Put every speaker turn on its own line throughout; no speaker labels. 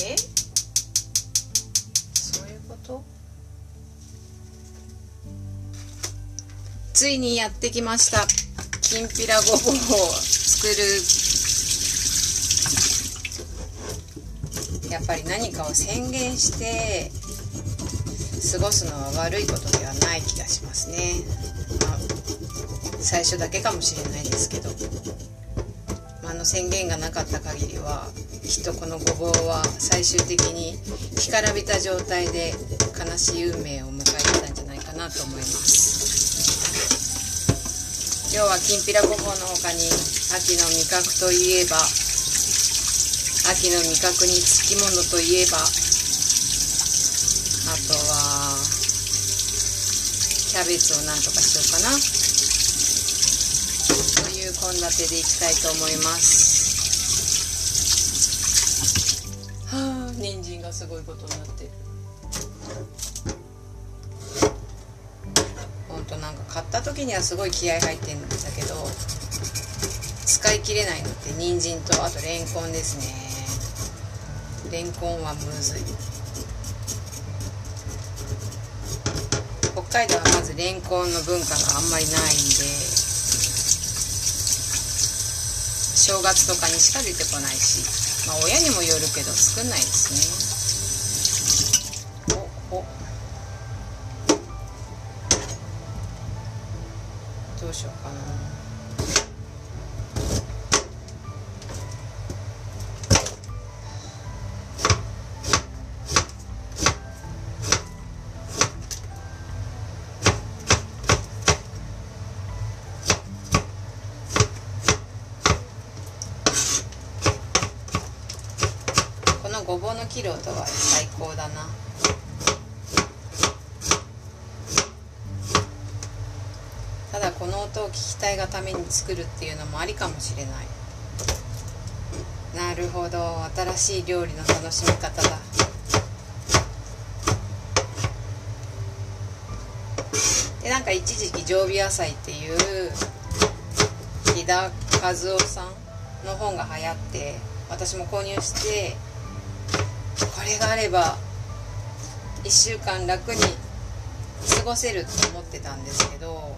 え？そういうこと？ついにやってきました。きんぴらごぼうを作る。やっぱり何かを宣言して過ごすのは悪いことではない気がしますね、まあ、最初だけかもしれないですけど、の宣言がなかった限りはきっとこのごぼうは最終的に干からびた状態で悲しい運命を迎えてたんじゃないかなと思います。今日はきんぴらごぼうの他に秋の味覚といえば秋の味覚につきものといえばあとはキャベツをなんとかしようかな。献立でいきたいと思います。はあ人参がすごいことになってる。ほんとなんか買った時にはすごい気合入ってるんだけど使い切れないのって人参とあとレンコンですね。レンコンはむずい。北海道はまずレンコンの文化があんまりないんで。正月とかにしか出てこないしまあ親にもよるけど作んないですね。ごぼうの切る音は最高だな。ただこの音を聞きたいがために作るっていうのもありかもしれない。なるほど新しい料理の楽しみ方だ。でなんか一時期常備野菜っていう木田和夫さんの本が流行って私も購入してこれがあれば1週間楽に過ごせると思ってたんですけど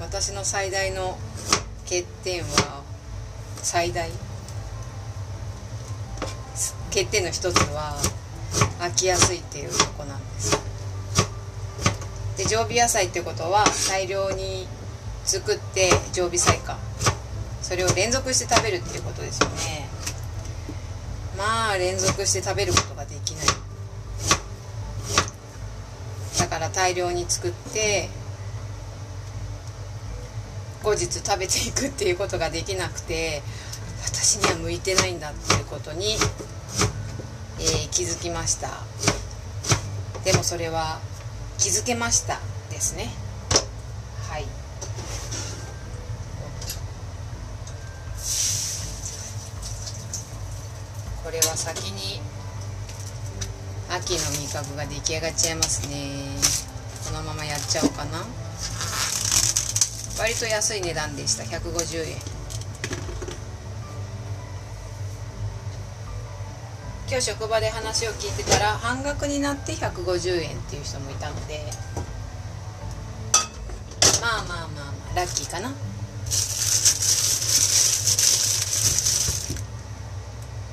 私の最大の欠点は最大欠点の一つは飽きやすいっていうとこなんです。で常備野菜ってことは大量に作って常備菜か。それを連続して食べるっていうことですよね。まあ連続して食べることができない。だから大量に作って後日食べていくっていうことができなくて私には向いてないんだっていうことに、えー気づきました。でもそれは気づけましたですねはいこれは先に秋の味覚が出来上がっちゃいますね。このままやっちゃおうかな。割と安い値段でした。150円。今日職場で話を聞いてたら半額になって150円っていう人もいたのでまあまあまあまあラッキーかな。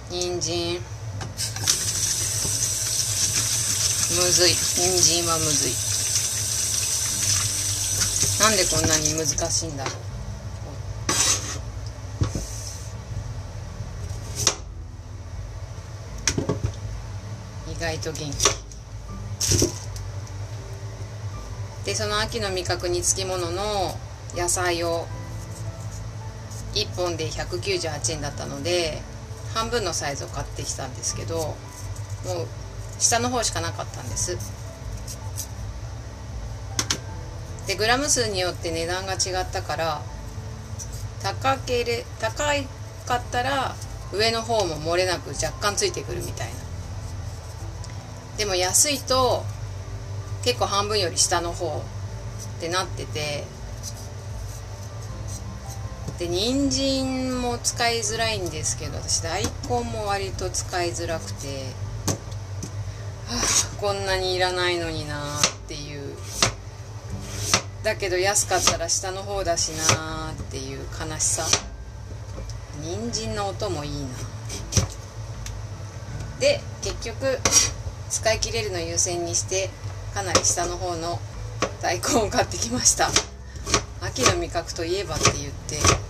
人参。むずい。人参はむずい。なんでこんなに難しいんだ意外と元気。でその秋の味覚につきものの野菜を1本で198円だったので半分のサイズを買ってきたんですけどもう下の方しかなかったんです。でグラム数によって値段が違ったから高けれ高かったら上の方も漏れなく若干ついてくるみたいな。でも安いと結構半分より下の方ってなっててで人参も使いづらいんですけど私大根も割と使いづらくてはあこんなにいらないのになっていう。だけど安かったら下の方だしなっていう悲しさ。人参の音もいいなで結局使い切れるの優先にしてかなり下の方の大根を買ってきました。秋の味覚といえばって言って。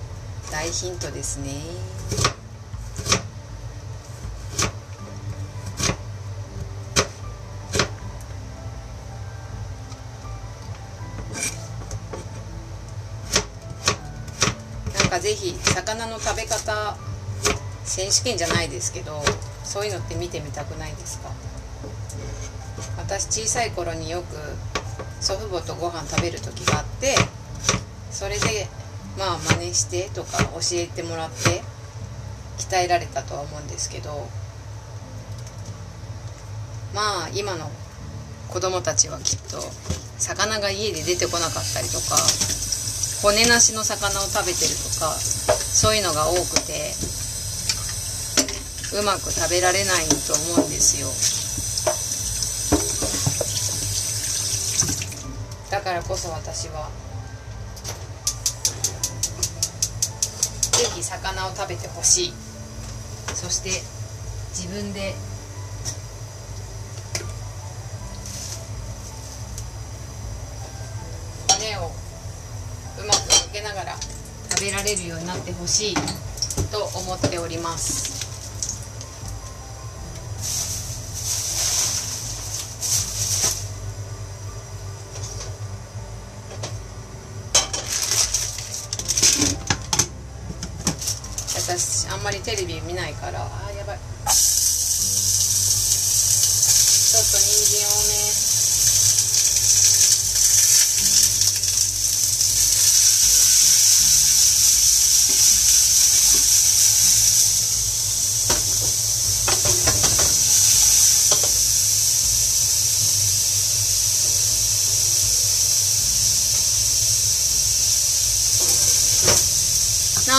大ヒントですね。なんかぜひ魚の食べ方選手権じゃないですけどそういうのって見てみたくないですか？私小さい頃によく祖父母とご飯食べる時があってそれでまあ真似してとか教えてもらって鍛えられたとは思うんですけどまあ今の子供たちはきっと魚が家で出てこなかったりとか骨なしの魚を食べてるとかそういうのが多くてうまく食べられないと思うんですよ。だからこそ私はぜひ魚を食べてほしい。そして自分で骨をうまくかけながら食べられるようになってほしいと思っております。りテレビ見ないから。あーやばい。ちょっと人参をめ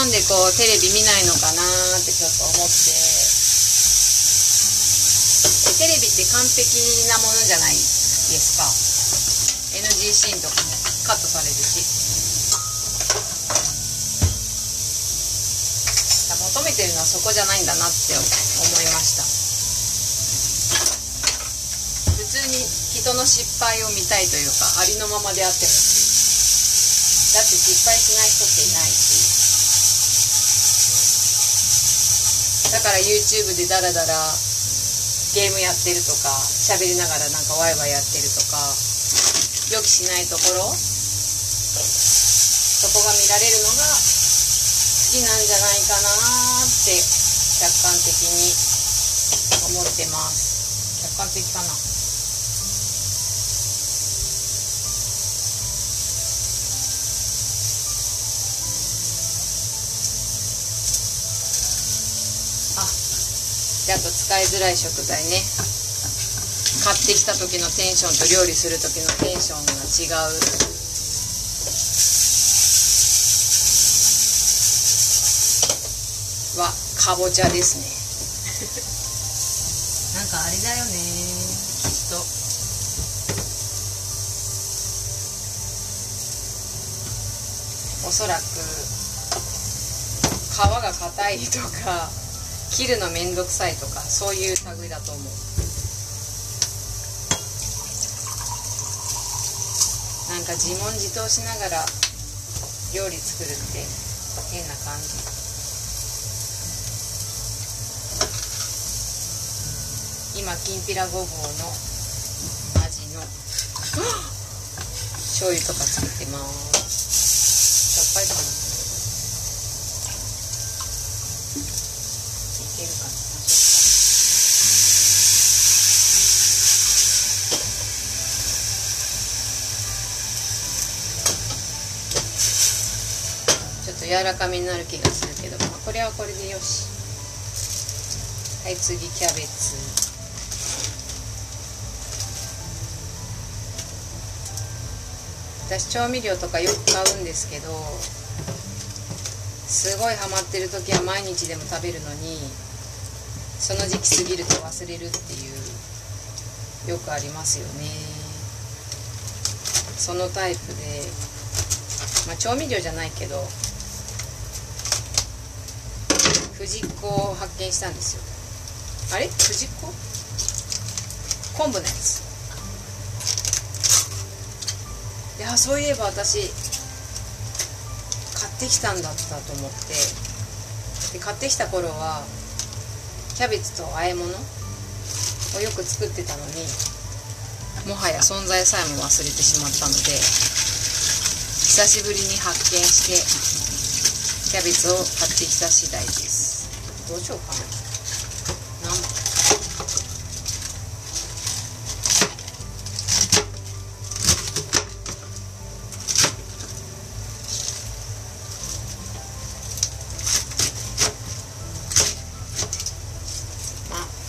なんでこうテレビ見ないのかなってちょっと思って。テレビって完璧なものじゃないですか。NG シーンとかもカットされるし。求めてるのはそこじゃないんだなって思いました。普通に人の失敗を見たいというかありのままであってほしい。だって失敗しない人っていないし。だから YouTube でダラダラゲームやってるとか喋りながらなんかワイワイやってるとか予期しないところそこが見られるのが好きなんじゃないかなって客観的に思ってます。客観的かな？であと使いづらい食材ね。買ってきた時のテンションと料理する時のテンションが違う。はかぼちゃですね。なんかあれだよね。きっと。おそらく皮が硬いとか切るのめんどくさいとかそういう類だと思う。なんか自問自答しながら料理作るって変な感じ。今きんぴらごぼうの味の 醤油とか作ってますしょっぱいかないけるかなしょっぱいちょっと柔らかめになる気がするけど、まあ、これはこれでよし。はい次キャベツ。私調味料とかよく買うんですけどすごいハマってる時は毎日でも食べるのにその時期過ぎると忘れるっていうよくありますよね。そのタイプで、まあ、調味料じゃないけど藤子を発見したんですよ。あれ？藤子？昆布のやつ。いやそういえば私買ってきたんだったと思って。で買ってきた頃はキャベツと和え物をよく作ってたのにもはや存在さえも忘れてしまったので久しぶりに発見してキャベツを買ってきた次第です。どうしようかな。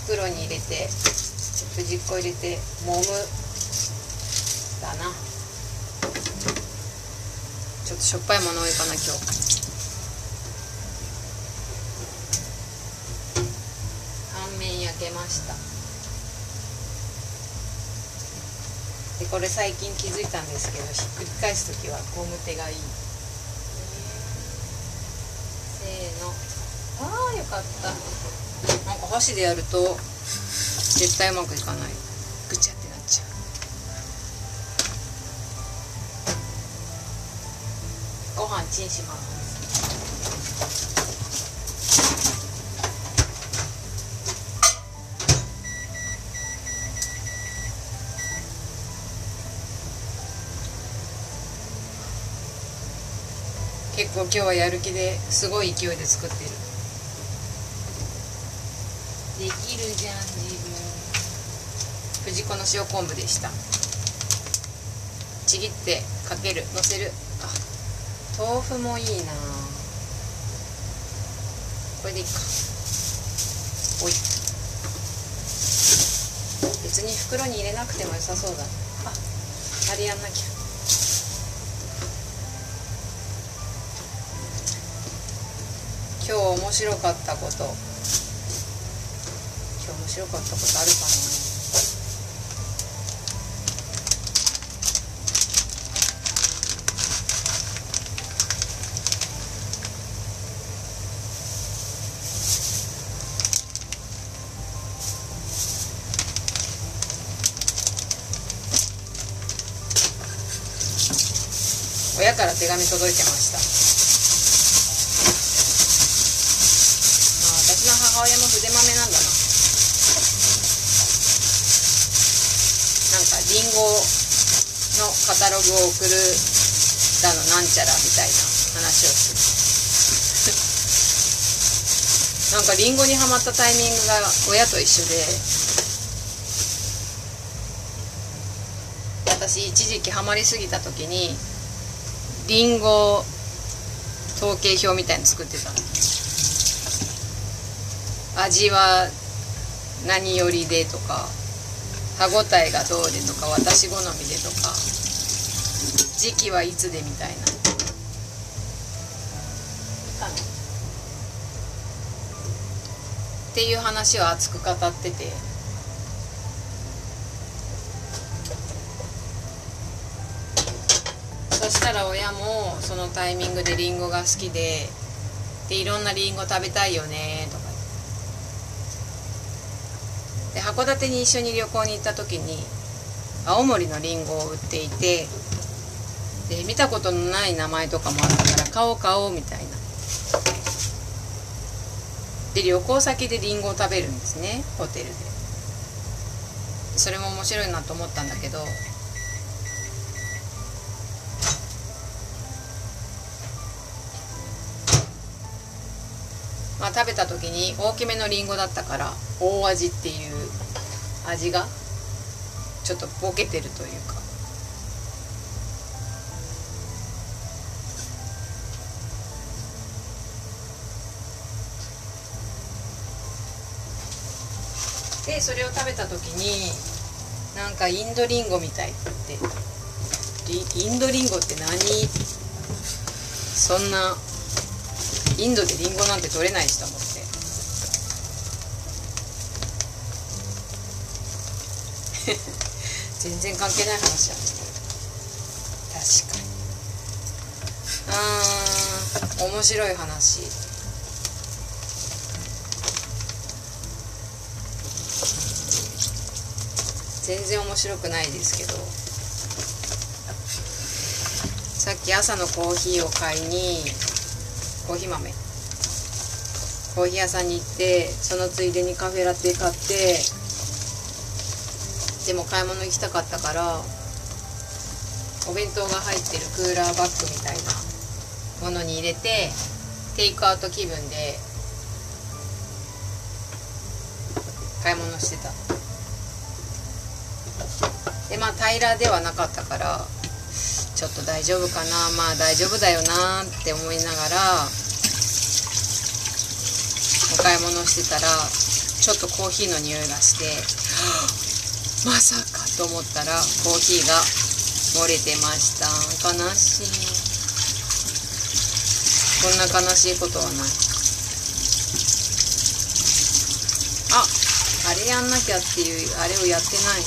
袋に入れて藤子入れて揉む。だな。ちょっとしょっぱいもの多いかな今日半面焼けましたでこれ最近気づいたんですけどひっくり返す時はゴム手がいい。せーの。ああよかった。なんか箸でやると絶対うまくいかない。ぐちゃってなっちゃう。ご飯チンします今日はやる気ですごい勢いで作ってる。できるじゃん自分。藤子の塩昆布でした。ちぎってかける。のせる。あ豆腐もいいな。これでいいか。おい。別に袋に入れなくても良さそうだ。ああれやんなきゃ今日面白かったこと。今日面白かったことあるかな。親から手紙届いてましたまあ私の母親も筆豆なんだなリンゴのカタログを送るだのなんちゃらみたいな話をする。なんかリンゴにはまったタイミングが親と一緒で私一時期ハマりすぎた時にリンゴ統計表みたいの作ってた味は何よりでとか歯ごたえがどうでとか私好みでとか時期はいつでみたいな。っていう話を熱く語ってて。そしたら親もそのタイミングでリンゴが好きででいろんなリンゴ食べたいよねとかで函館に一緒に旅行に行った時に青森のりんごを売っていてで見たことのない名前とかもあったから買おう買おうみたいな。で旅行先でりんごを食べるんですねホテルで。それも面白いなと思ったんだけどまあ食べた時に大きめのりんごだったから大味っていう味がちょっとボケてるというか。でそれを食べた時になんかインドリンゴみたいって。インドリンゴって何？そんなインドでリンゴなんて取れないしと思って全然関係ない話や確かに。あー面白い話。全然面白くないですけど。さっき朝のコーヒーを買いにコーヒー豆。コーヒー屋さんに行ってそのついでにカフェラテ買ってでも買い物行きたかったからお弁当が入ってるクーラーバッグみたいなものに入れてテイクアウト気分で買い物してた。でまあ平らではなかったからちょっと大丈夫かなまあ大丈夫だよなって思いながらお買い物してたらちょっとコーヒーの匂いがしてまさかと思ったらコーヒーが漏れてました。悲しい。こんな悲しいことはない。ああれやんなきゃっていうあれをやってない。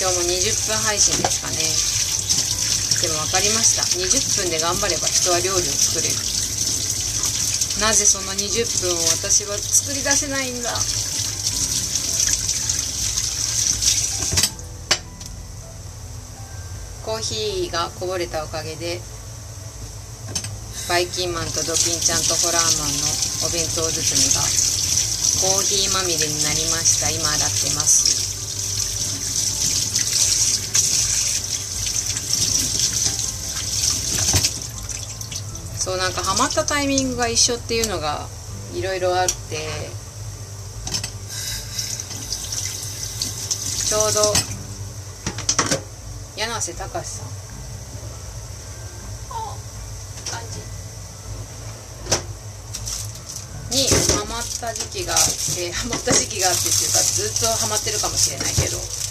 今日も20分配信ですかね。でも分かりました。20分で頑張れば人は料理を作れる。なぜその20分を私は作り出せないんだ？コーヒーがこぼれたおかげでバイキンマンとドキンちゃんとホラーマンのお弁当包みがコーヒーまみれになりました。今洗ってます。そうなんかハマったタイミングが一緒っていうのがいろいろあってちょうど柳瀬隆さん。にハマった時期があってハマった時期があってっていうかずっとハマってるかもしれないけど。で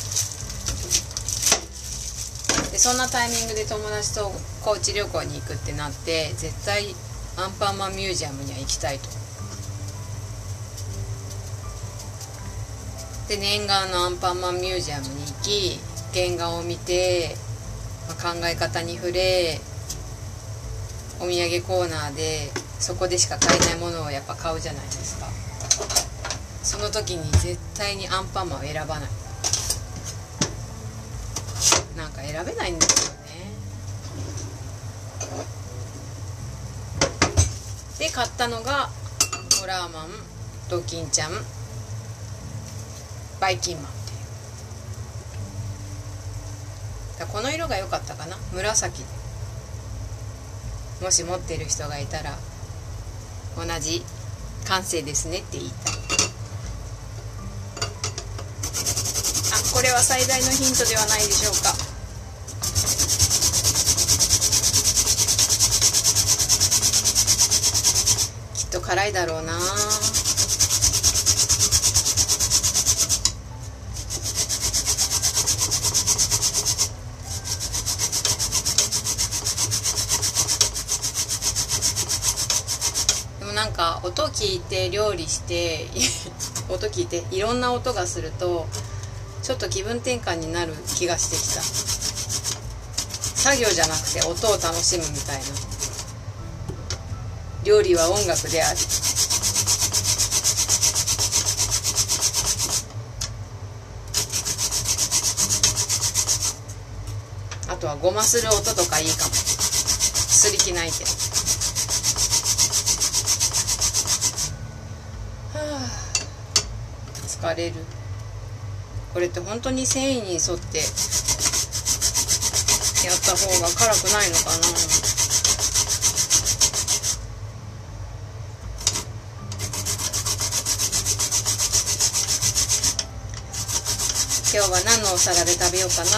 そんなタイミングで友達と高知旅行に行くってなって絶対アンパンマンミュージアムには行きたいと。で念願のアンパンマンミュージアムに行き原画を見て、まあ、考え方に触れお土産コーナーでそこでしか買えないものをやっぱ買うじゃないですか。その時に絶対にアンパンマンを選ばないなんか選べないんですよね。で買ったのがホラーマンドキンちゃんバイキンマンっていう。この色が良かったかな？紫もし持ってる人がいたら同じ感性ですねって言いたい。あこれは最大のヒントではないでしょうかきっと辛いだろうな。でもなんか音聞いて料理して 音聞いていろんな音がするとちょっと気分転換になる気がしてきた。作業じゃなくて音を楽しむみたいな。料理は音楽である。あとはごまする音とかいいかも。すり気ないけど。はあ疲れる。これって本当に繊維に沿ってやった方が辛くないのかな。今日は何のお皿で食べようかな。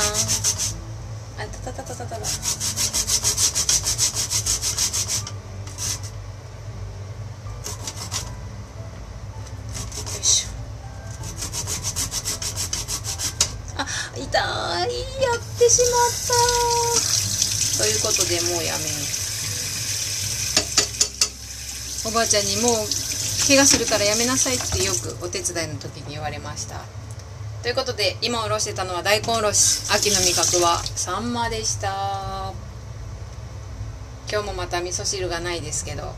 あたたたたたたた。よいしょ。あ痛いやってしまった。ということでもうやめおばあちゃんにもう怪我するからやめなさいってよくお手伝いの時に言われました。ということで今おろしてたのは大根おろし。秋の味覚はサンマでした。今日もまた味噌汁がないですけど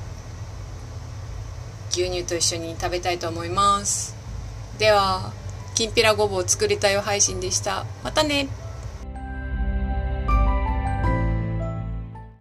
牛乳と一緒に食べたいと思います。ではきんぴらごぼう作りたいよ配信でした。またね。